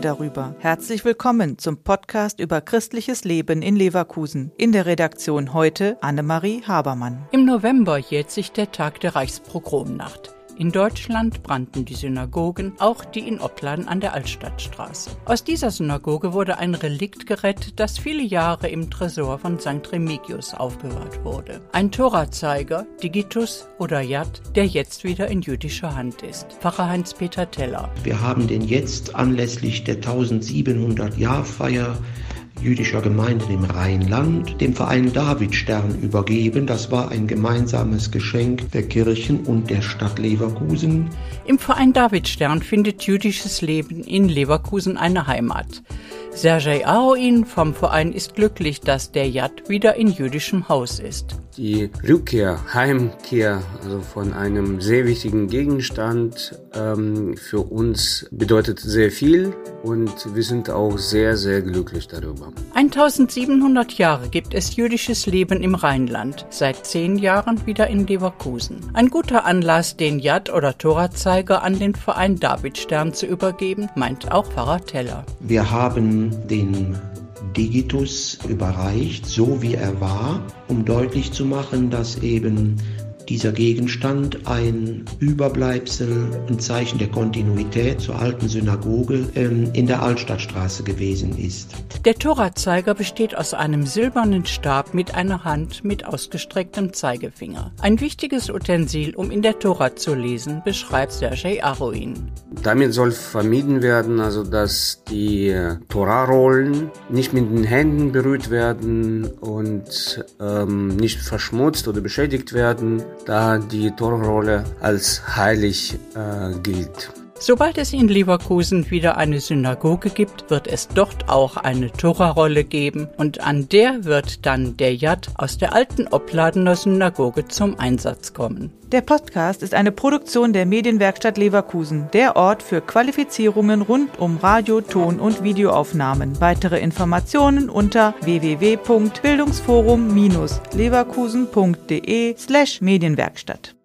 darüber. Herzlich willkommen zum Podcast über christliches Leben in Leverkusen. In der Redaktion heute Annemarie Habermann. Im November jährt sich der Tag der Reichspogromnacht. In Deutschland brannten die Synagogen, auch die in Opladen an der Altstadtstraße. Aus dieser Synagoge wurde ein Relikt gerettet, das viele Jahre im Tresor von St. Remigius aufbewahrt wurde. Ein Torazeiger, Digitus oder Yad, der jetzt wieder in jüdischer Hand ist. Pfarrer Heinz-Peter Teller. Wir haben den jetzt anlässlich der 1700-Jahrfeier jüdischer Gemeinden im Rheinland dem Verein Davidstern übergeben. Das war ein gemeinsames Geschenk der Kirchen und der Stadt Leverkusen. Im Verein Davidstern findet jüdisches Leben in Leverkusen eine Heimat. Sergei Aroin vom Verein ist glücklich, dass der Yad wieder in jüdischem Haus ist. Die Rückkehr, Heimkehr also von einem sehr wichtigen Gegenstand ähm, für uns bedeutet sehr viel und wir sind auch sehr, sehr glücklich darüber. 1700 Jahre gibt es jüdisches Leben im Rheinland, seit zehn Jahren wieder in Leverkusen. Ein guter Anlass, den Yad oder Torazeiger an den Verein Davidstern zu übergeben, meint auch Pfarrer Teller. Wir haben den Digitus überreicht, so wie er war, um deutlich zu machen, dass eben dieser Gegenstand ein Überbleibsel, ein Zeichen der Kontinuität zur alten Synagoge ähm, in der Altstadtstraße gewesen ist. Der Torazeiger besteht aus einem silbernen Stab mit einer Hand mit ausgestrecktem Zeigefinger. Ein wichtiges Utensil, um in der Tora zu lesen, beschreibt Sergei Aroin. Damit soll vermieden werden, also dass die äh, Torarollen nicht mit den Händen berührt werden und ähm, nicht verschmutzt oder beschädigt werden da die Torrolle als heilig äh, gilt. Sobald es in Leverkusen wieder eine Synagoge gibt, wird es dort auch eine Torarolle geben und an der wird dann der Yad aus der alten Opladener Synagoge zum Einsatz kommen. Der Podcast ist eine Produktion der Medienwerkstatt Leverkusen, der Ort für Qualifizierungen rund um Radio, Ton und Videoaufnahmen. Weitere Informationen unter www.bildungsforum-leverkusen.de slash Medienwerkstatt.